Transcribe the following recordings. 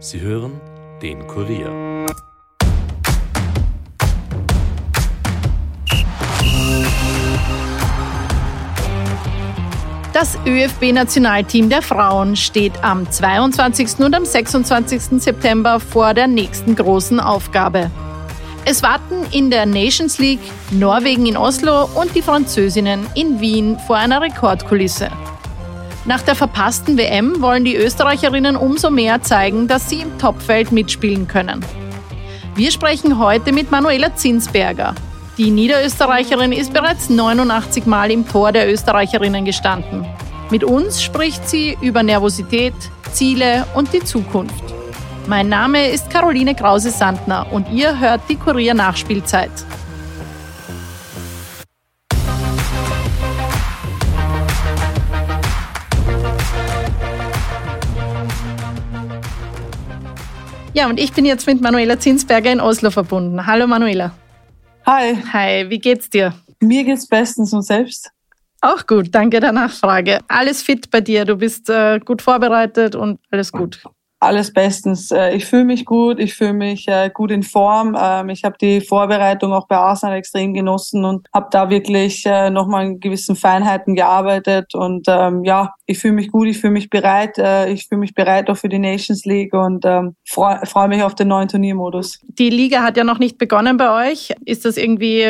Sie hören den Kurier. Das ÖFB-Nationalteam der Frauen steht am 22. und am 26. September vor der nächsten großen Aufgabe. Es warten in der Nations League Norwegen in Oslo und die Französinnen in Wien vor einer Rekordkulisse. Nach der verpassten WM wollen die Österreicherinnen umso mehr zeigen, dass sie im Topfeld mitspielen können. Wir sprechen heute mit Manuela Zinsberger. Die Niederösterreicherin ist bereits 89 Mal im Tor der Österreicherinnen gestanden. Mit uns spricht sie über Nervosität, Ziele und die Zukunft. Mein Name ist Caroline Krause-Sandner und ihr hört die Kurier Nachspielzeit. Ja, und ich bin jetzt mit Manuela Zinsberger in Oslo verbunden. Hallo Manuela. Hi. Hi, wie geht's dir? Mir geht's bestens und selbst? Auch gut, danke der Nachfrage. Alles fit bei dir, du bist äh, gut vorbereitet und alles gut. Alles bestens. Äh, ich fühle mich gut, ich fühle mich äh, gut in Form. Ähm, ich habe die Vorbereitung auch bei Arsenal extrem genossen und habe da wirklich äh, nochmal in gewissen Feinheiten gearbeitet. Und ähm, ja, ich fühle mich gut, ich fühle mich bereit. Ich fühle mich bereit auch für die Nations League und ähm, freue freu mich auf den neuen Turniermodus. Die Liga hat ja noch nicht begonnen bei euch. Ist das irgendwie,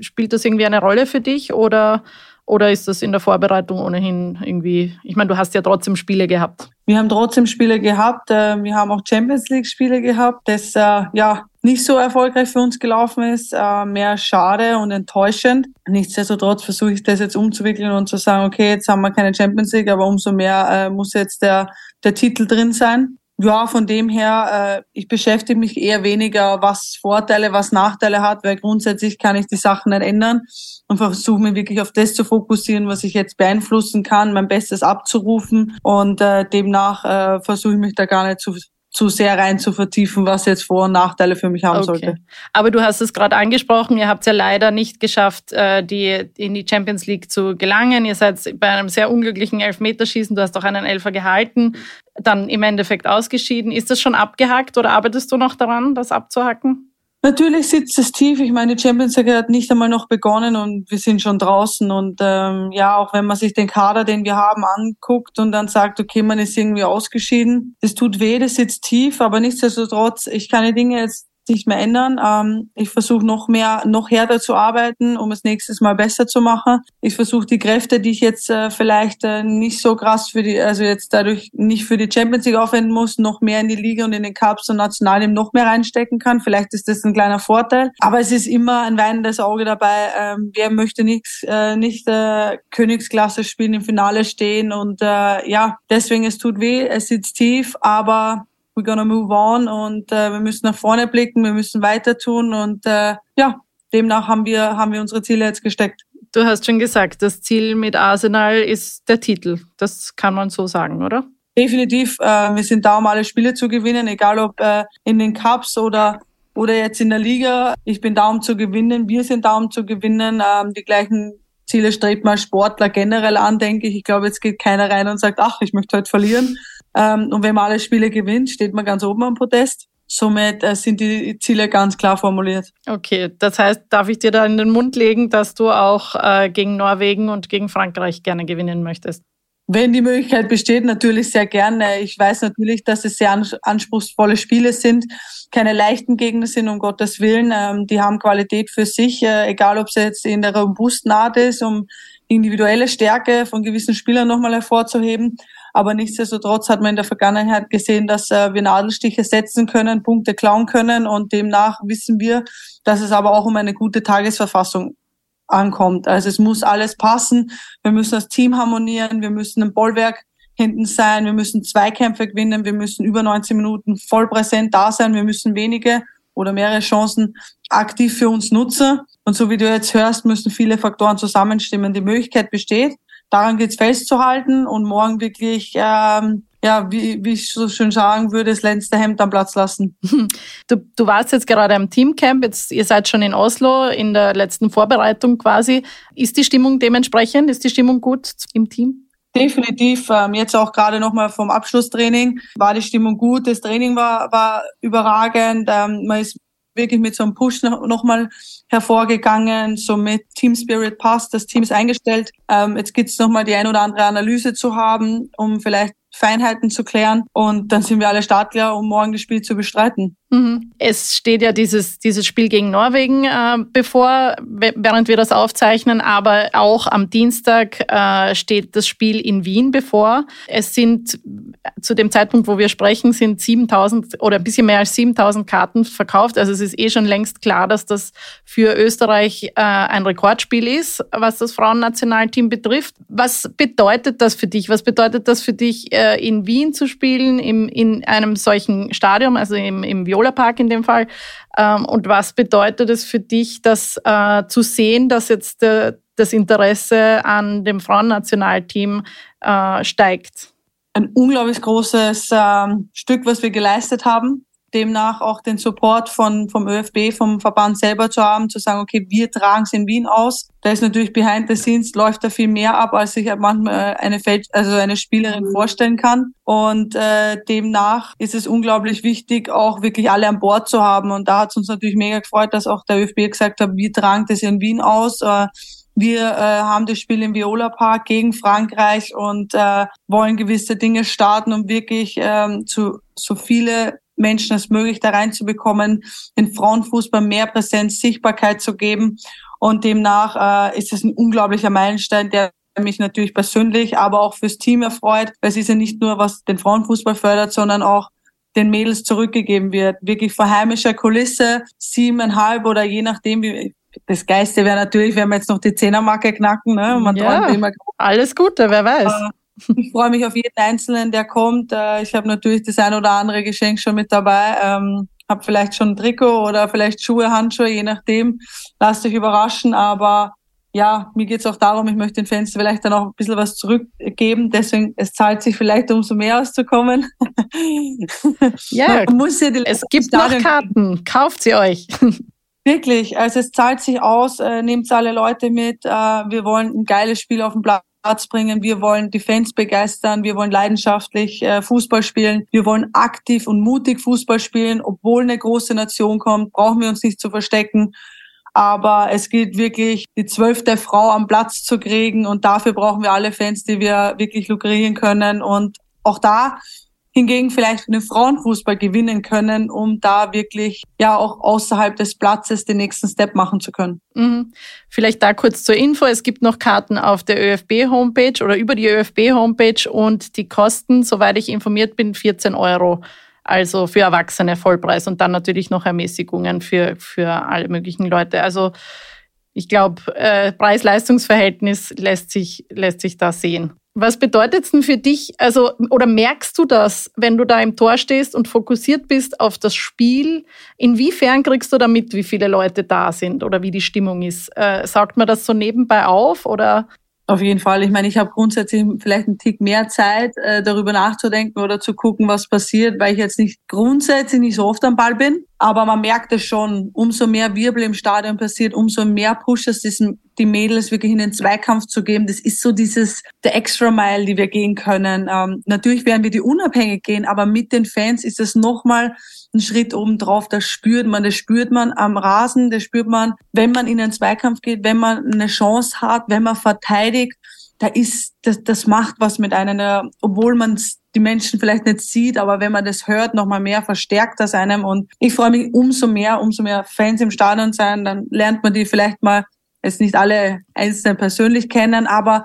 spielt das irgendwie eine Rolle für dich oder oder ist das in der Vorbereitung ohnehin irgendwie, ich meine, du hast ja trotzdem Spiele gehabt. Wir haben trotzdem Spiele gehabt. Äh, wir haben auch Champions League Spiele gehabt, das äh, ja nicht so erfolgreich für uns gelaufen ist. Äh, mehr schade und enttäuschend. Nichtsdestotrotz versuche ich das jetzt umzuwickeln und zu sagen, okay, jetzt haben wir keine Champions League, aber umso mehr muss jetzt der, der Titel drin sein. Ja, von dem her, äh, ich beschäftige mich eher weniger, was Vorteile, was Nachteile hat, weil grundsätzlich kann ich die Sachen nicht ändern und versuche mich wirklich auf das zu fokussieren, was ich jetzt beeinflussen kann, mein Bestes abzurufen und äh, demnach äh, versuche ich mich da gar nicht zu zu sehr rein zu vertiefen, was jetzt Vor- und Nachteile für mich haben okay. sollte. Aber du hast es gerade angesprochen, ihr habt es ja leider nicht geschafft, äh, die, in die Champions League zu gelangen. Ihr seid bei einem sehr unglücklichen Elfmeterschießen, du hast auch einen Elfer gehalten, dann im Endeffekt ausgeschieden. Ist das schon abgehakt oder arbeitest du noch daran, das abzuhacken? Natürlich sitzt es tief. Ich meine, die Champions League hat nicht einmal noch begonnen und wir sind schon draußen. Und ähm, ja, auch wenn man sich den Kader, den wir haben, anguckt und dann sagt, okay, man ist irgendwie ausgeschieden, das tut weh, das sitzt tief, aber nichtsdestotrotz, ich kann die Dinge jetzt nicht mehr ändern. Ähm, ich versuche noch mehr, noch härter zu arbeiten, um es nächstes Mal besser zu machen. Ich versuche die Kräfte, die ich jetzt äh, vielleicht äh, nicht so krass für die, also jetzt dadurch nicht für die Champions League aufwenden muss, noch mehr in die Liga und in den Cups und Nationalteam noch mehr reinstecken kann. Vielleicht ist das ein kleiner Vorteil. Aber es ist immer ein weinendes Auge dabei. Ähm, wer möchte nichts, äh, nicht äh, Königsklasse spielen, im Finale stehen und äh, ja, deswegen es tut weh, es sitzt tief, aber we're gonna move on und äh, wir müssen nach vorne blicken, wir müssen weiter tun und äh, ja, demnach haben wir, haben wir unsere Ziele jetzt gesteckt. Du hast schon gesagt, das Ziel mit Arsenal ist der Titel. Das kann man so sagen, oder? Definitiv. Äh, wir sind da, um alle Spiele zu gewinnen, egal ob äh, in den Cups oder oder jetzt in der Liga. Ich bin da, um zu gewinnen. Wir sind da, um zu gewinnen. Ähm, die gleichen Ziele strebt man Sportler generell an, denke ich. Ich glaube, jetzt geht keiner rein und sagt, ach, ich möchte heute verlieren. Ähm, und wenn man alle Spiele gewinnt, steht man ganz oben am Podest. Somit äh, sind die Ziele ganz klar formuliert. Okay, das heißt, darf ich dir da in den Mund legen, dass du auch äh, gegen Norwegen und gegen Frankreich gerne gewinnen möchtest? Wenn die Möglichkeit besteht, natürlich sehr gerne. Ich weiß natürlich, dass es sehr anspruchsvolle Spiele sind, keine leichten Gegner sind, um Gottes Willen. Ähm, die haben Qualität für sich, äh, egal ob es jetzt in der robusten Art ist, um individuelle Stärke von gewissen Spielern nochmal hervorzuheben. Aber nichtsdestotrotz hat man in der Vergangenheit gesehen, dass äh, wir Nadelstiche setzen können, Punkte klauen können und demnach wissen wir, dass es aber auch um eine gute Tagesverfassung ankommt. Also es muss alles passen. Wir müssen das Team harmonieren. Wir müssen ein Bollwerk hinten sein. Wir müssen Zweikämpfe gewinnen. Wir müssen über 19 Minuten voll präsent da sein. Wir müssen wenige oder mehrere Chancen aktiv für uns nutzen. Und so wie du jetzt hörst, müssen viele Faktoren zusammenstimmen. Die Möglichkeit besteht, daran geht's festzuhalten und morgen wirklich, ähm, ja, wie, wie ich so schön sagen würde, das letzte Hemd am Platz lassen. Du, du warst jetzt gerade am Teamcamp, jetzt, ihr seid schon in Oslo in der letzten Vorbereitung quasi. Ist die Stimmung dementsprechend? Ist die Stimmung gut im Team? Definitiv. Ähm, jetzt auch gerade nochmal vom Abschlusstraining war die Stimmung gut. Das Training war, war überragend. Ähm, man ist wirklich mit so einem Push noch, mal hervorgegangen, so mit Team Spirit passt, das Team ist eingestellt. Ähm, jetzt gibt's noch mal die ein oder andere Analyse zu haben, um vielleicht Feinheiten zu klären. Und dann sind wir alle startklar, um morgen das Spiel zu bestreiten. Mhm. Es steht ja dieses, dieses Spiel gegen Norwegen äh, bevor, während wir das aufzeichnen, aber auch am Dienstag äh, steht das Spiel in Wien bevor. Es sind zu dem Zeitpunkt, wo wir sprechen, sind 7000 oder ein bisschen mehr als 7000 Karten verkauft. Also es ist eh schon längst klar, dass das für Österreich äh, ein Rekordspiel ist, was das Frauennationalteam betrifft. Was bedeutet das für dich? Was bedeutet das für dich, äh, in Wien zu spielen, im, in einem solchen Stadion, also im, im Viola Park in dem Fall. Ähm, und was bedeutet es für dich, das äh, zu sehen, dass jetzt äh, das Interesse an dem Frauennationalteam äh, steigt? Ein unglaublich großes ähm, Stück, was wir geleistet haben demnach auch den Support von, vom ÖFB, vom Verband selber zu haben, zu sagen, okay, wir tragen es in Wien aus. Da ist natürlich behind the scenes läuft da viel mehr ab, als sich manchmal eine Feld, also eine Spielerin mhm. vorstellen kann. Und äh, demnach ist es unglaublich wichtig, auch wirklich alle an Bord zu haben. Und da hat es uns natürlich mega gefreut, dass auch der ÖFB gesagt hat, wir tragen das in Wien aus. Äh, wir äh, haben das Spiel im Viola Park gegen Frankreich und äh, wollen gewisse Dinge starten, um wirklich ähm, zu so viele Menschen als möglich da reinzubekommen, den Frauenfußball mehr Präsenz, Sichtbarkeit zu geben. Und demnach äh, ist es ein unglaublicher Meilenstein, der mich natürlich persönlich, aber auch fürs Team erfreut. Es ist ja nicht nur, was den Frauenfußball fördert, sondern auch den Mädels zurückgegeben wird. Wirklich vor heimischer Kulisse, siebeneinhalb oder je nachdem, wie, das Geiste wäre natürlich, wenn wir jetzt noch die Zehnermarke knacken. Ne? Man ja, immer, alles Gute, wer weiß. Äh, ich freue mich auf jeden Einzelnen, der kommt. Äh, ich habe natürlich das ein oder andere Geschenk schon mit dabei. Ähm, habe vielleicht schon ein Trikot oder vielleicht Schuhe, Handschuhe, je nachdem. Lasst euch überraschen. Aber ja, mir geht's auch darum, ich möchte den Fans vielleicht dann auch ein bisschen was zurückgeben. Deswegen, es zahlt sich vielleicht umso mehr auszukommen. Ja, muss ja es gibt Stadion noch Karten. Kauft sie euch. Wirklich, also es zahlt sich aus, äh, nehmt alle Leute mit. Äh, wir wollen ein geiles Spiel auf dem Platz Platz bringen. Wir wollen die Fans begeistern. Wir wollen leidenschaftlich äh, Fußball spielen. Wir wollen aktiv und mutig Fußball spielen. Obwohl eine große Nation kommt, brauchen wir uns nicht zu verstecken. Aber es gilt wirklich, die zwölfte Frau am Platz zu kriegen. Und dafür brauchen wir alle Fans, die wir wirklich lukrieren können. Und auch da hingegen vielleicht den Frauenfußball gewinnen können, um da wirklich ja auch außerhalb des Platzes den nächsten Step machen zu können. Mhm. Vielleicht da kurz zur Info. Es gibt noch Karten auf der ÖFB-Homepage oder über die ÖFB-Homepage und die kosten, soweit ich informiert bin, 14 Euro. Also für Erwachsene Vollpreis und dann natürlich noch Ermäßigungen für, für alle möglichen Leute. Also ich glaube, äh, Preis-Leistungs-Verhältnis lässt sich, lässt sich da sehen. Was bedeutet es denn für dich, also, oder merkst du das, wenn du da im Tor stehst und fokussiert bist auf das Spiel? Inwiefern kriegst du damit, wie viele Leute da sind oder wie die Stimmung ist? Äh, saugt man das so nebenbei auf oder auf jeden Fall. Ich meine, ich habe grundsätzlich vielleicht einen Tick mehr Zeit, äh, darüber nachzudenken oder zu gucken, was passiert, weil ich jetzt nicht grundsätzlich nicht so oft am Ball bin. Aber man merkt es schon, umso mehr Wirbel im Stadion passiert, umso mehr pusht es diesen, die Mädels wirklich in den Zweikampf zu geben. Das ist so dieses, der Extra Mile, die wir gehen können. Ähm, natürlich werden wir die unabhängig gehen, aber mit den Fans ist es nochmal ein Schritt oben drauf. Das spürt man, das spürt man am Rasen, das spürt man, wenn man in einen Zweikampf geht, wenn man eine Chance hat, wenn man verteidigt. Da ist, das, das macht was mit einem, obwohl man die Menschen vielleicht nicht sieht, aber wenn man das hört, nochmal mehr verstärkt das einem. Und ich freue mich umso mehr, umso mehr Fans im Stadion sein, dann lernt man die vielleicht mal, jetzt nicht alle einzeln persönlich kennen, aber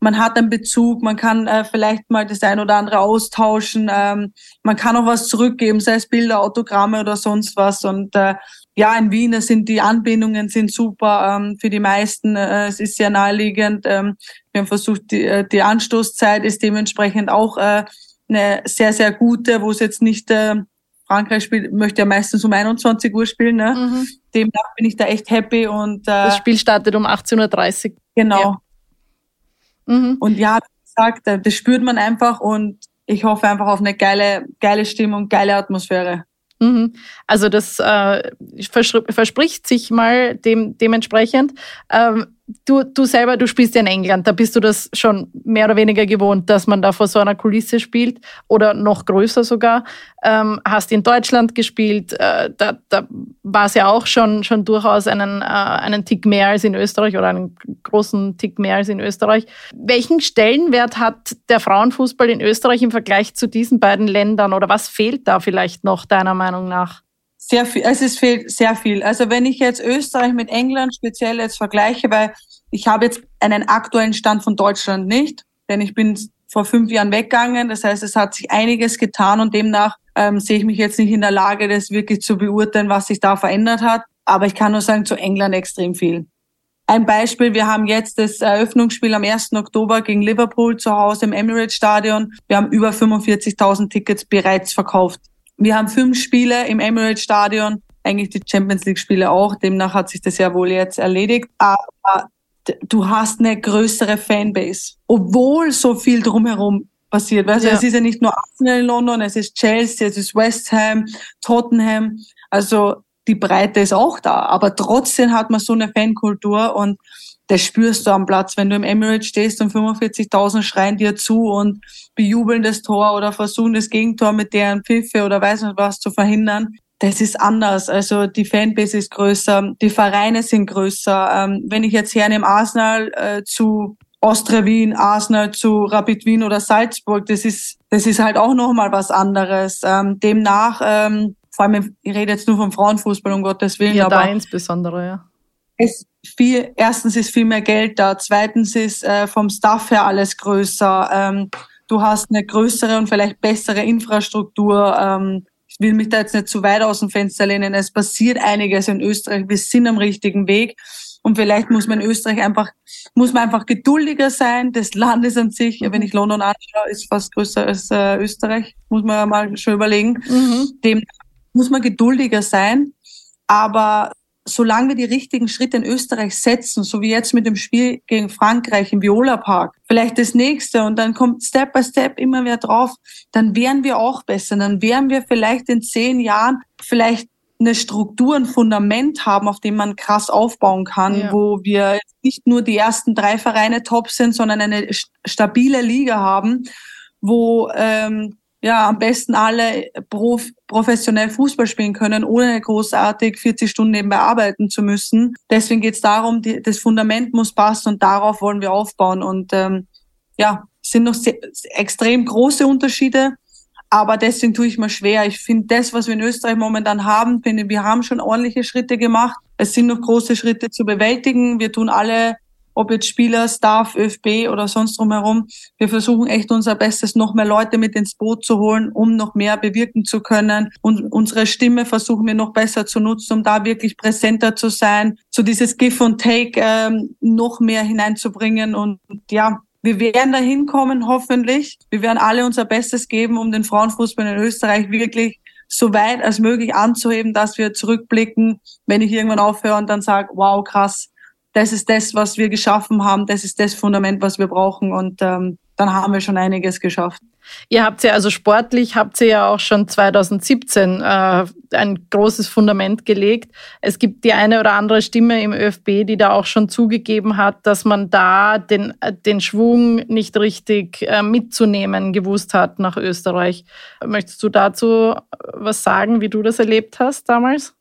man hat einen Bezug, man kann äh, vielleicht mal das ein oder andere austauschen, ähm, man kann auch was zurückgeben, sei es Bilder, Autogramme oder sonst was. Und äh, ja, in Wien sind die Anbindungen sind super ähm, für die meisten. Äh, es ist sehr naheliegend. Ähm, wir haben versucht, die, äh, die Anstoßzeit ist dementsprechend auch äh, eine sehr, sehr gute, wo es jetzt nicht äh, Frankreich spielt, möchte ja meistens um 21 Uhr spielen. Ne? Mhm. Demnach bin ich da echt happy und äh, das Spiel startet um 18.30 Uhr. Genau. Ja. Mhm. Und ja, wie gesagt, äh, das spürt man einfach und ich hoffe einfach auf eine geile, geile Stimmung, geile Atmosphäre. Mhm. Also das äh, verspricht sich mal dem, dementsprechend. Ähm, du, du selber, du spielst ja in England, da bist du das schon mehr oder weniger gewohnt, dass man da vor so einer Kulisse spielt oder noch größer sogar. Ähm, hast in Deutschland gespielt, äh, da, da war es ja auch schon, schon durchaus einen, äh, einen Tick mehr als in Österreich oder einen großen Tick mehr als in Österreich. Welchen Stellenwert hat der Frauenfußball in Österreich im Vergleich zu diesen beiden Ländern oder was fehlt da vielleicht noch deiner Meinung nach? Sehr viel, also es fehlt sehr viel. Also wenn ich jetzt Österreich mit England speziell jetzt vergleiche, weil ich habe jetzt einen aktuellen Stand von Deutschland nicht, denn ich bin vor fünf Jahren weggegangen. Das heißt, es hat sich einiges getan und demnach ähm, sehe ich mich jetzt nicht in der Lage, das wirklich zu beurteilen, was sich da verändert hat. Aber ich kann nur sagen, zu England extrem viel. Ein Beispiel, wir haben jetzt das Eröffnungsspiel am 1. Oktober gegen Liverpool zu Hause im Emirates Stadion. Wir haben über 45.000 Tickets bereits verkauft. Wir haben fünf Spiele im Emirates Stadion, eigentlich die Champions League Spiele auch. Demnach hat sich das ja wohl jetzt erledigt. Aber du hast eine größere Fanbase, obwohl so viel drumherum passiert. Weißt ja. es ist ja nicht nur Arsenal in London, es ist Chelsea, es ist West Ham, Tottenham. Also die Breite ist auch da, aber trotzdem hat man so eine Fankultur und das spürst du am Platz, wenn du im Emirates stehst und 45.000 schreien dir zu und bejubeln das Tor oder versuchen das Gegentor mit deren Pfiffe oder weiß nicht was zu verhindern das ist anders. Also die Fanbase ist größer, die Vereine sind größer. Ähm, wenn ich jetzt hernehme Arsenal äh, zu Austria Wien, Arsenal zu Rapid Wien oder Salzburg, das ist, das ist halt auch nochmal was anderes. Ähm, demnach, ähm, vor allem, ich rede jetzt nur vom Frauenfußball, um Gottes Willen. Ja, da insbesondere, ja. Es viel, erstens ist viel mehr Geld da, zweitens ist äh, vom Staff her alles größer. Ähm, du hast eine größere und vielleicht bessere Infrastruktur. Ähm, will mich da jetzt nicht zu weit aus dem Fenster lehnen. Es passiert einiges in Österreich. Wir sind am richtigen Weg. Und vielleicht muss man in Österreich einfach, muss man einfach geduldiger sein. Das Land ist an sich, wenn ich London anschaue, ist fast größer als äh, Österreich. Muss man mal schon überlegen. Mhm. Dem muss man geduldiger sein. Aber solange wir die richtigen Schritte in Österreich setzen, so wie jetzt mit dem Spiel gegen Frankreich im Viola Park, vielleicht das nächste und dann kommt Step by Step immer mehr drauf, dann wären wir auch besser. Dann wären wir vielleicht in zehn Jahren vielleicht eine Struktur, ein Fundament haben, auf dem man krass aufbauen kann, ja. wo wir nicht nur die ersten drei Vereine top sind, sondern eine stabile Liga haben, wo ähm, ja am besten alle prof professionell Fußball spielen können, ohne großartig 40 Stunden nebenbei arbeiten zu müssen. Deswegen geht es darum, die, das Fundament muss passen und darauf wollen wir aufbauen. Und ähm, ja, sind noch sehr, extrem große Unterschiede. Aber deswegen tue ich mir schwer. Ich finde, das, was wir in Österreich momentan haben, finde wir haben schon ordentliche Schritte gemacht. Es sind noch große Schritte zu bewältigen. Wir tun alle ob jetzt Spieler, Staff, ÖFB oder sonst drumherum. Wir versuchen echt unser Bestes, noch mehr Leute mit ins Boot zu holen, um noch mehr bewirken zu können. Und unsere Stimme versuchen wir noch besser zu nutzen, um da wirklich präsenter zu sein, so dieses Give and Take ähm, noch mehr hineinzubringen. Und ja, wir werden dahin kommen, hoffentlich. Wir werden alle unser Bestes geben, um den Frauenfußball in Österreich wirklich so weit als möglich anzuheben, dass wir zurückblicken, wenn ich irgendwann aufhöre und dann sage, wow, krass, das ist das, was wir geschaffen haben, das ist das Fundament, was wir brauchen und ähm, dann haben wir schon einiges geschafft. Ihr habt ja also sportlich, habt ihr ja auch schon 2017 äh, ein großes Fundament gelegt. Es gibt die eine oder andere Stimme im ÖFB, die da auch schon zugegeben hat, dass man da den, den Schwung nicht richtig äh, mitzunehmen gewusst hat nach Österreich. Möchtest du dazu was sagen, wie du das erlebt hast damals?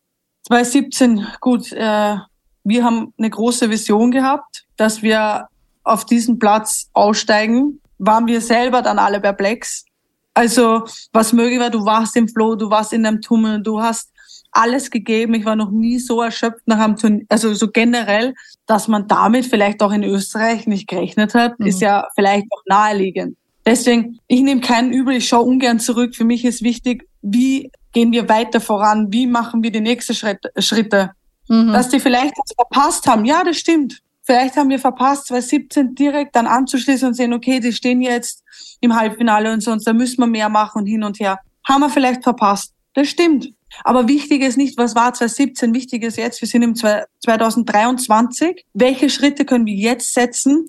2017, gut, äh, wir haben eine große Vision gehabt, dass wir auf diesen Platz aussteigen. Waren wir selber dann alle perplex. Also was möglich war, du warst im Flow, du warst in einem Tunnel, du hast alles gegeben. Ich war noch nie so erschöpft nach einem Turnier, also so generell, dass man damit vielleicht auch in Österreich nicht gerechnet hat, mhm. ist ja vielleicht auch naheliegend. Deswegen, ich nehme keinen übel, ich schaue ungern zurück. Für mich ist wichtig, wie gehen wir weiter voran, wie machen wir die nächsten Schritte. Mhm. Dass die vielleicht was verpasst haben. Ja, das stimmt. Vielleicht haben wir verpasst, 2017 direkt dann anzuschließen und sehen, okay, die stehen jetzt im Halbfinale und sonst, da müssen wir mehr machen und hin und her. Haben wir vielleicht verpasst. Das stimmt. Aber wichtig ist nicht, was war 2017, wichtig ist jetzt, wir sind im 2023. Welche Schritte können wir jetzt setzen,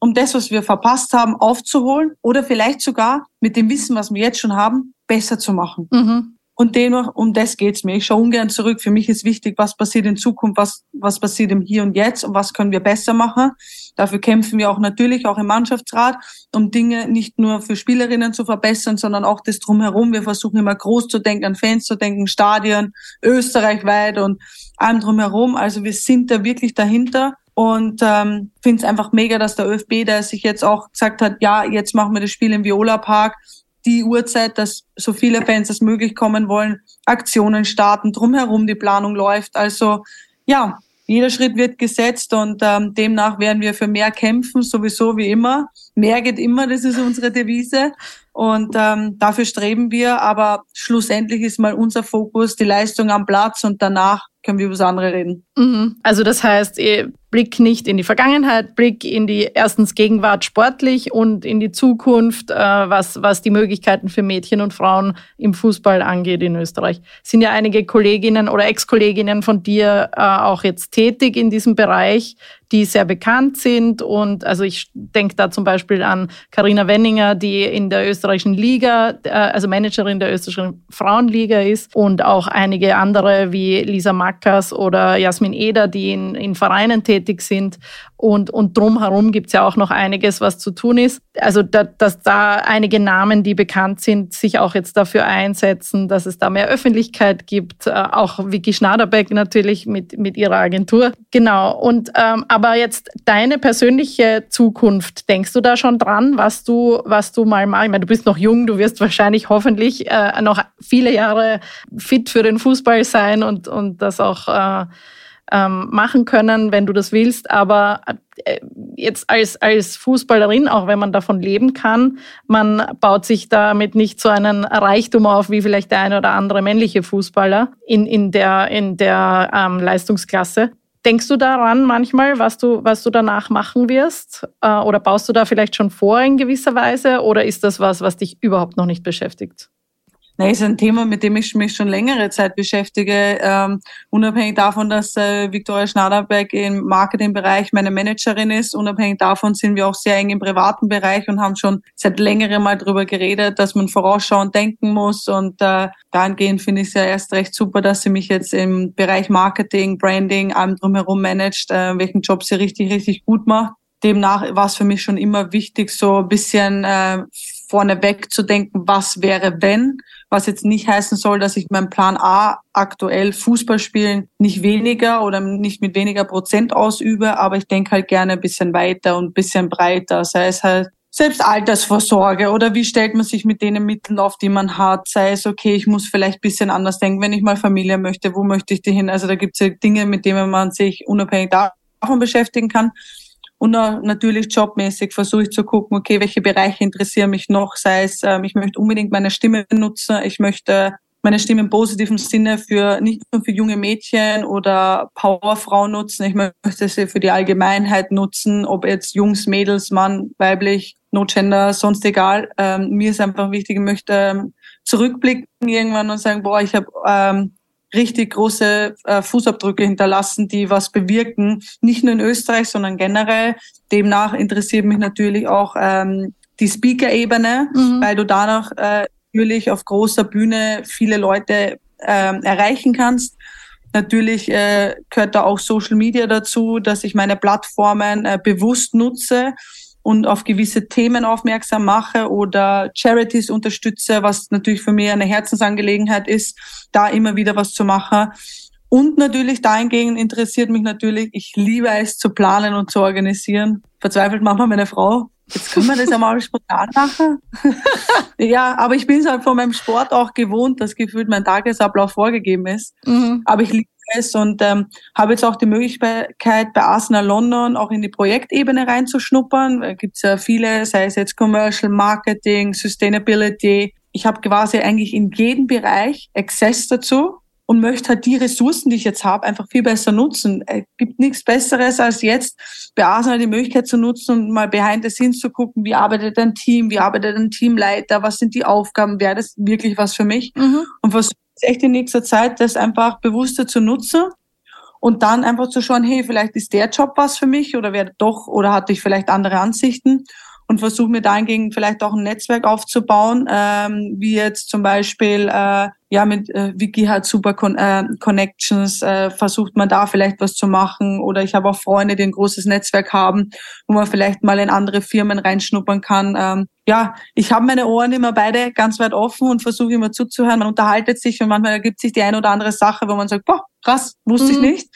um das, was wir verpasst haben, aufzuholen oder vielleicht sogar mit dem Wissen, was wir jetzt schon haben, besser zu machen? Mhm. Und dennoch, um das geht's mir. Ich schaue ungern zurück. Für mich ist wichtig, was passiert in Zukunft, was, was passiert im Hier und Jetzt und was können wir besser machen. Dafür kämpfen wir auch natürlich, auch im Mannschaftsrat, um Dinge nicht nur für Spielerinnen zu verbessern, sondern auch das drumherum. Wir versuchen immer groß zu denken, an Fans zu denken, Stadien, österreichweit und allem drumherum. Also wir sind da wirklich dahinter und ähm, finde es einfach mega, dass der ÖFB, der sich jetzt auch gesagt hat, ja, jetzt machen wir das Spiel im Viola Park, die Uhrzeit, dass so viele Fans als möglich kommen wollen, Aktionen starten, drumherum die Planung läuft. Also ja, jeder Schritt wird gesetzt und ähm, demnach werden wir für mehr kämpfen, sowieso wie immer. Mehr geht immer, das ist unsere Devise. Und ähm, dafür streben wir, aber schlussendlich ist mal unser Fokus die Leistung am Platz und danach können wir über das andere reden. Mhm. Also das heißt, Blick nicht in die Vergangenheit, Blick in die erstens Gegenwart sportlich und in die Zukunft, äh, was, was die Möglichkeiten für Mädchen und Frauen im Fußball angeht in Österreich. Sind ja einige Kolleginnen oder Ex-Kolleginnen von dir äh, auch jetzt tätig in diesem Bereich, die sehr bekannt sind. Und also ich denke da zum Beispiel an Karina Wenninger, die in der österreichischen Liga, äh, also Managerin der österreichischen Frauenliga ist und auch einige andere wie Lisa Mackers oder Jasmin Eder, die in, in Vereinen tätig tätig sind. Und, und drumherum gibt es ja auch noch einiges, was zu tun ist. Also, da, dass da einige Namen, die bekannt sind, sich auch jetzt dafür einsetzen, dass es da mehr Öffentlichkeit gibt. Äh, auch Vicky Schnaderbeck natürlich mit, mit ihrer Agentur. Genau. Und ähm, aber jetzt deine persönliche Zukunft, denkst du da schon dran, was du, was du mal machst? Ich meine, du bist noch jung, du wirst wahrscheinlich hoffentlich äh, noch viele Jahre fit für den Fußball sein und, und das auch äh, ähm, machen können, wenn du das willst. Aber äh, jetzt als, als Fußballerin, auch wenn man davon leben kann, man baut sich damit nicht so einen Reichtum auf wie vielleicht der eine oder andere männliche Fußballer in, in der, in der ähm, Leistungsklasse. Denkst du daran manchmal, was du, was du danach machen wirst? Äh, oder baust du da vielleicht schon vor in gewisser Weise? Oder ist das was, was dich überhaupt noch nicht beschäftigt? Nein, ist ein Thema, mit dem ich mich schon längere Zeit beschäftige. Ähm, unabhängig davon, dass äh, Viktoria Schnaderberg im Marketingbereich meine Managerin ist, unabhängig davon sind wir auch sehr eng im privaten Bereich und haben schon seit längerem mal darüber geredet, dass man vorausschauend denken muss. Und äh, dahingehend finde ich es ja erst recht super, dass sie mich jetzt im Bereich Marketing, Branding, allem drumherum managt, äh, welchen Job sie richtig, richtig gut macht. Demnach war es für mich schon immer wichtig, so ein bisschen äh, vorneweg zu denken, was wäre wenn was jetzt nicht heißen soll, dass ich meinen Plan A aktuell Fußball spielen nicht weniger oder nicht mit weniger Prozent ausübe, aber ich denke halt gerne ein bisschen weiter und ein bisschen breiter, sei es halt selbst Altersvorsorge oder wie stellt man sich mit den Mitteln auf, die man hat, sei es okay, ich muss vielleicht ein bisschen anders denken, wenn ich mal Familie möchte, wo möchte ich die hin? Also da gibt es ja Dinge, mit denen man sich unabhängig davon beschäftigen kann. Und natürlich jobmäßig versuche ich zu gucken, okay, welche Bereiche interessieren mich noch, sei es, ähm, ich möchte unbedingt meine Stimme nutzen, ich möchte meine Stimme im positiven Sinne für nicht nur für junge Mädchen oder Powerfrauen nutzen, ich möchte sie für die Allgemeinheit nutzen, ob jetzt Jungs, Mädels, Mann, weiblich, No Gender, sonst egal. Ähm, mir ist einfach wichtig, ich möchte ähm, zurückblicken irgendwann und sagen, boah, ich habe ähm, richtig große äh, Fußabdrücke hinterlassen, die was bewirken, nicht nur in Österreich, sondern generell. Demnach interessiert mich natürlich auch ähm, die Speaker-Ebene, mhm. weil du danach äh, natürlich auf großer Bühne viele Leute äh, erreichen kannst. Natürlich äh, gehört da auch Social Media dazu, dass ich meine Plattformen äh, bewusst nutze und auf gewisse Themen aufmerksam mache oder Charities unterstütze, was natürlich für mich eine Herzensangelegenheit ist, da immer wieder was zu machen. Und natürlich dahingegen interessiert mich natürlich, ich liebe es zu planen und zu organisieren. Verzweifelt manchmal meine Frau. Jetzt können wir das einmal spontan machen. ja, aber ich bin es halt von meinem Sport auch gewohnt, dass gefühlt mein Tagesablauf vorgegeben ist. Mhm. Aber ich liebe ist und ähm, habe jetzt auch die Möglichkeit bei Arsenal London auch in die Projektebene reinzuschnuppern. Da gibt es ja viele, sei es jetzt Commercial Marketing, Sustainability. Ich habe quasi eigentlich in jedem Bereich Access dazu und möchte halt die Ressourcen, die ich jetzt habe, einfach viel besser nutzen. Es gibt nichts Besseres als jetzt bei Arsenal die Möglichkeit zu nutzen und mal behind the scenes zu gucken, wie arbeitet ein Team, wie arbeitet ein Teamleiter, was sind die Aufgaben, wäre das wirklich was für mich? Mhm. Und versuche echt in nächster Zeit, das einfach bewusster zu nutzen und dann einfach zu schauen, hey, vielleicht ist der Job was für mich oder wäre doch oder hatte ich vielleicht andere Ansichten und versuche mir dahingegen vielleicht auch ein Netzwerk aufzubauen, ähm, wie jetzt zum Beispiel äh, ja mit äh, Wiki hat super Con äh, Connections, äh, versucht man da vielleicht was zu machen oder ich habe auch Freunde, die ein großes Netzwerk haben, wo man vielleicht mal in andere Firmen reinschnuppern kann. Ähm, ja, ich habe meine Ohren immer beide ganz weit offen und versuche immer zuzuhören. Man unterhaltet sich und manchmal ergibt sich die eine oder andere Sache, wo man sagt, boah, krass, wusste mhm. ich nicht.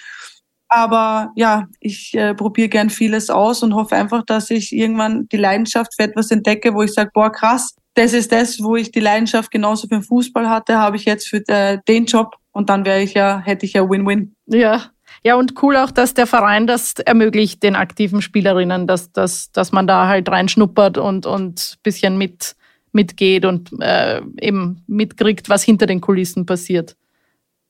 Aber ja, ich äh, probiere gern vieles aus und hoffe einfach, dass ich irgendwann die Leidenschaft für etwas entdecke, wo ich sage, boah, krass, das ist das, wo ich die Leidenschaft genauso für den Fußball hatte, habe ich jetzt für äh, den Job und dann wäre ich ja, hätte ich ja Win-Win. Ja. Ja, und cool auch, dass der Verein das ermöglicht, den aktiven Spielerinnen, dass, dass, dass man da halt reinschnuppert und, und bisschen mit, mitgeht und äh, eben mitkriegt, was hinter den Kulissen passiert.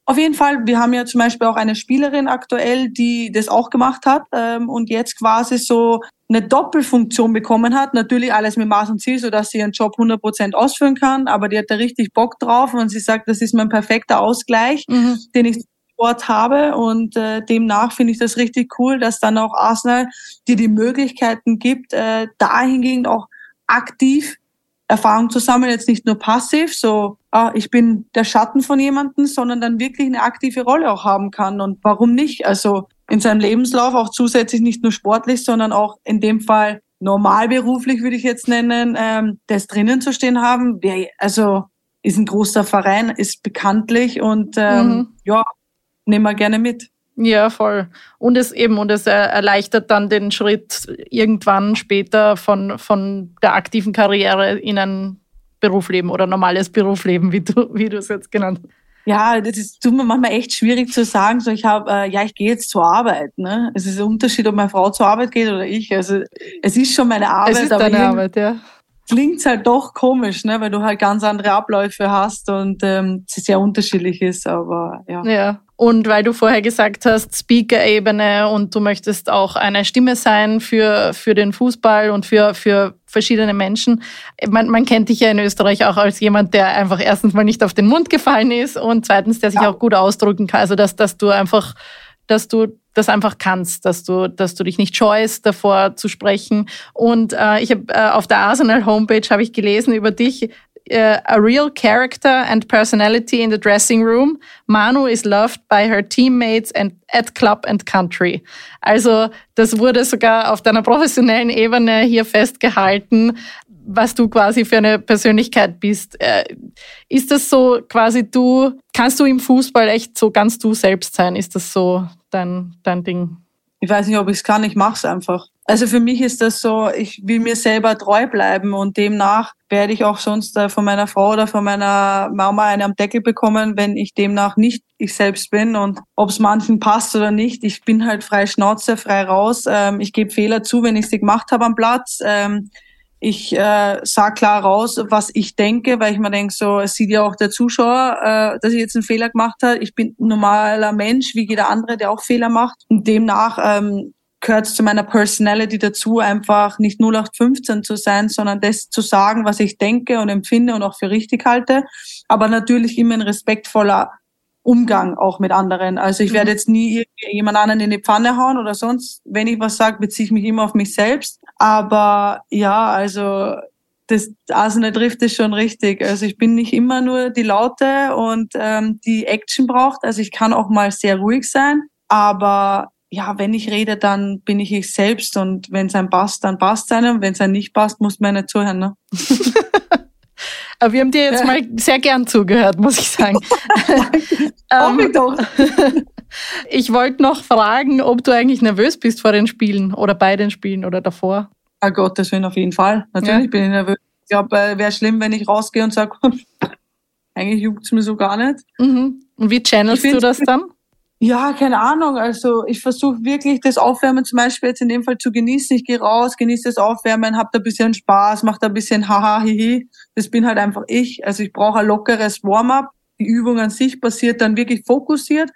Auf jeden Fall, wir haben ja zum Beispiel auch eine Spielerin aktuell, die das auch gemacht hat ähm, und jetzt quasi so eine Doppelfunktion bekommen hat. Natürlich alles mit Maß und Ziel, so dass sie ihren Job 100% ausführen kann, aber die hat da richtig Bock drauf und sie sagt, das ist mein perfekter Ausgleich, mhm. den ich Sport habe und äh, demnach finde ich das richtig cool, dass dann auch Arsenal dir die Möglichkeiten gibt, äh, dahingehend auch aktiv Erfahrung zu sammeln, jetzt nicht nur passiv, so ah, ich bin der Schatten von jemandem, sondern dann wirklich eine aktive Rolle auch haben kann. Und warum nicht? Also in seinem Lebenslauf auch zusätzlich nicht nur sportlich, sondern auch in dem Fall normalberuflich, würde ich jetzt nennen, ähm, das drinnen zu stehen haben. Also ist ein großer Verein, ist bekanntlich und ähm, mhm. ja, nehmen wir gerne mit. Ja, voll. Und es eben, und es erleichtert dann den Schritt irgendwann später von, von der aktiven Karriere in ein Berufsleben oder normales Berufsleben, wie du, wie du es jetzt genannt hast. Ja, das ist tut mir manchmal echt schwierig zu sagen. So, ich habe, äh, ja, ich gehe jetzt zur Arbeit. Ne, es ist ein Unterschied, ob meine Frau zur Arbeit geht oder ich. Also es ist schon meine Arbeit. Es ist deine Arbeit, ja. Klingt halt doch komisch, ne, weil du halt ganz andere Abläufe hast und ähm, es sehr unterschiedlich ist. Aber ja. Ja. Und weil du vorher gesagt hast, Speaker-Ebene und du möchtest auch eine Stimme sein für, für den Fußball und für, für verschiedene Menschen. Man, man kennt dich ja in Österreich auch als jemand, der einfach erstens mal nicht auf den Mund gefallen ist und zweitens, der sich ja. auch gut ausdrücken kann. Also, dass, dass du einfach, dass du das einfach kannst, dass du, dass du dich nicht scheust, davor zu sprechen. Und äh, ich habe äh, auf der Arsenal Homepage habe ich gelesen über dich, uh, a real character and personality in the dressing room. Manu is loved by her teammates and at club and country. Also das wurde sogar auf deiner professionellen Ebene hier festgehalten, was du quasi für eine Persönlichkeit bist. Äh, ist das so quasi du, kannst du im Fußball echt so ganz du selbst sein? Ist das so dein, dein Ding? Ich weiß nicht, ob ich es kann, ich mache es einfach. Also für mich ist das so, ich will mir selber treu bleiben und demnach werde ich auch sonst äh, von meiner Frau oder von meiner Mama eine am Deckel bekommen, wenn ich demnach nicht ich selbst bin und ob es manchen passt oder nicht. Ich bin halt frei Schnauze, frei raus. Ähm, ich gebe Fehler zu, wenn ich sie gemacht habe am Platz. Ich äh, sage klar raus, was ich denke, weil ich mir denke, so es sieht ja auch der Zuschauer, äh, dass ich jetzt einen Fehler gemacht habe. Ich bin ein normaler Mensch, wie jeder andere, der auch Fehler macht. Und demnach ähm, gehört zu meiner Personality dazu, einfach nicht 0815 zu sein, sondern das zu sagen, was ich denke und empfinde und auch für richtig halte. Aber natürlich immer ein respektvoller Umgang auch mit anderen. Also ich werde mhm. jetzt nie jemand anderen in die Pfanne hauen oder sonst. Wenn ich was sage, beziehe ich mich immer auf mich selbst. Aber ja, also das Arsenal trifft es schon richtig. Also ich bin nicht immer nur die Laute und ähm, die Action braucht. Also ich kann auch mal sehr ruhig sein. Aber ja, wenn ich rede, dann bin ich ich selbst und wenn es einem passt, dann passt es einem. Wenn es einem nicht passt, muss man nicht zuhören. Ne? Aber wir haben dir jetzt ja. mal sehr gern zugehört, muss ich sagen. ähm, doch. Ich wollte noch fragen, ob du eigentlich nervös bist vor den Spielen oder bei den Spielen oder davor. Ah Gott, das will auf jeden Fall. Natürlich ja. bin ich nervös. Ich glaube, äh, wäre schlimm, wenn ich rausgehe und sage, eigentlich juckt es mir so gar nicht. Mhm. Und wie channelst du das dann? Ja, keine Ahnung. Also ich versuche wirklich das Aufwärmen zum Beispiel jetzt in dem Fall zu genießen. Ich gehe raus, genieße das Aufwärmen, hab da ein bisschen Spaß, mach da ein bisschen haha, hihi. Das bin halt einfach ich. Also ich brauche ein lockeres Warm-up. Die Übung an sich passiert dann wirklich fokussiert.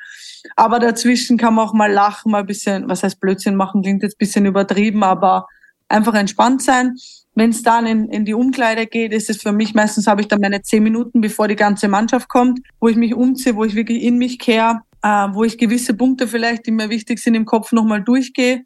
Aber dazwischen kann man auch mal lachen, mal ein bisschen, was heißt Blödsinn machen, klingt jetzt ein bisschen übertrieben, aber einfach entspannt sein. Wenn es dann in, in die Umkleide geht, ist es für mich, meistens habe ich dann meine zehn Minuten, bevor die ganze Mannschaft kommt, wo ich mich umziehe, wo ich wirklich in mich kehre, äh, wo ich gewisse Punkte vielleicht, die mir wichtig sind, im Kopf nochmal durchgehe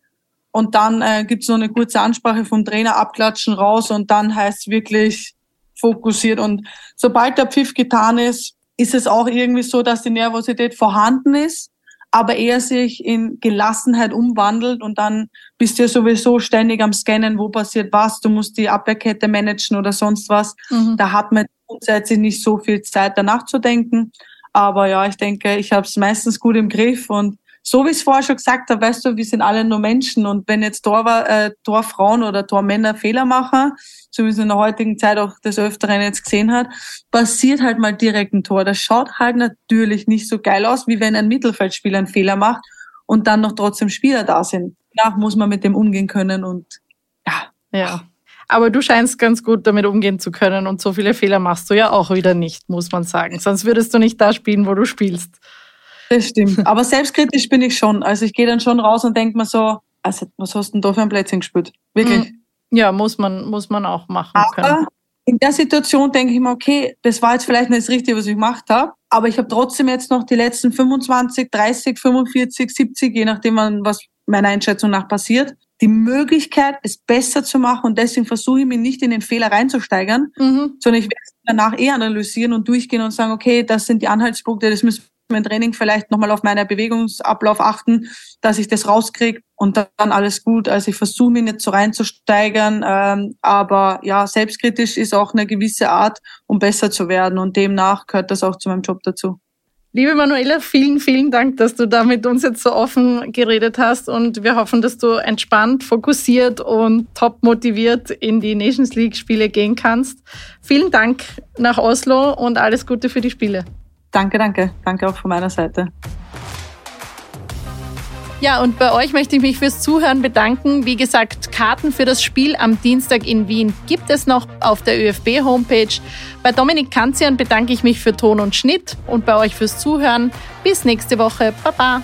und dann äh, gibt noch eine kurze Ansprache vom Trainer, abklatschen raus und dann heißt wirklich fokussiert. Und sobald der Pfiff getan ist, ist es auch irgendwie so, dass die Nervosität vorhanden ist, aber eher sich in Gelassenheit umwandelt und dann bist du ja sowieso ständig am Scannen, wo passiert was, du musst die Abwehrkette managen oder sonst was. Mhm. Da hat man grundsätzlich nicht so viel Zeit danach zu denken. Aber ja, ich denke, ich habe es meistens gut im Griff und so wie ich es vorher schon gesagt habe, weißt du, wir sind alle nur Menschen und wenn jetzt Tor, äh, Torfrauen oder Tormänner Fehler machen, so wie es in der heutigen Zeit auch des Öfteren jetzt gesehen hat, passiert halt mal direkt ein Tor. Das schaut halt natürlich nicht so geil aus, wie wenn ein Mittelfeldspieler einen Fehler macht und dann noch trotzdem Spieler da sind. Danach muss man mit dem umgehen können und ja. Ja. Aber du scheinst ganz gut damit umgehen zu können und so viele Fehler machst du ja auch wieder nicht, muss man sagen. Sonst würdest du nicht da spielen, wo du spielst. Das stimmt. Aber selbstkritisch bin ich schon. Also ich gehe dann schon raus und denke mir so, also was hast du denn da für ein Plätzchen gespielt? Wirklich. Mm, ja, muss man, muss man auch machen aber können. In der Situation denke ich mir, okay, das war jetzt vielleicht nicht das Richtige, was ich gemacht habe, aber ich habe trotzdem jetzt noch die letzten 25, 30, 45, 70, je nachdem, was meiner Einschätzung nach passiert, die Möglichkeit, es besser zu machen und deswegen versuche ich mich nicht in den Fehler reinzusteigern, mhm. sondern ich werde es danach eher analysieren und durchgehen und sagen, okay, das sind die Anhaltspunkte, das müssen mein Training vielleicht nochmal auf meinen Bewegungsablauf achten, dass ich das rauskriege und dann alles gut. Also ich versuche mich nicht so reinzusteigern, ähm, aber ja, selbstkritisch ist auch eine gewisse Art, um besser zu werden und demnach gehört das auch zu meinem Job dazu. Liebe Manuela, vielen, vielen Dank, dass du da mit uns jetzt so offen geredet hast und wir hoffen, dass du entspannt, fokussiert und top motiviert in die Nations League Spiele gehen kannst. Vielen Dank nach Oslo und alles Gute für die Spiele. Danke, danke. Danke auch von meiner Seite. Ja, und bei euch möchte ich mich fürs Zuhören bedanken. Wie gesagt, Karten für das Spiel am Dienstag in Wien gibt es noch auf der ÖFB-Homepage. Bei Dominik Kanzian bedanke ich mich für Ton und Schnitt und bei euch fürs Zuhören. Bis nächste Woche. Baba.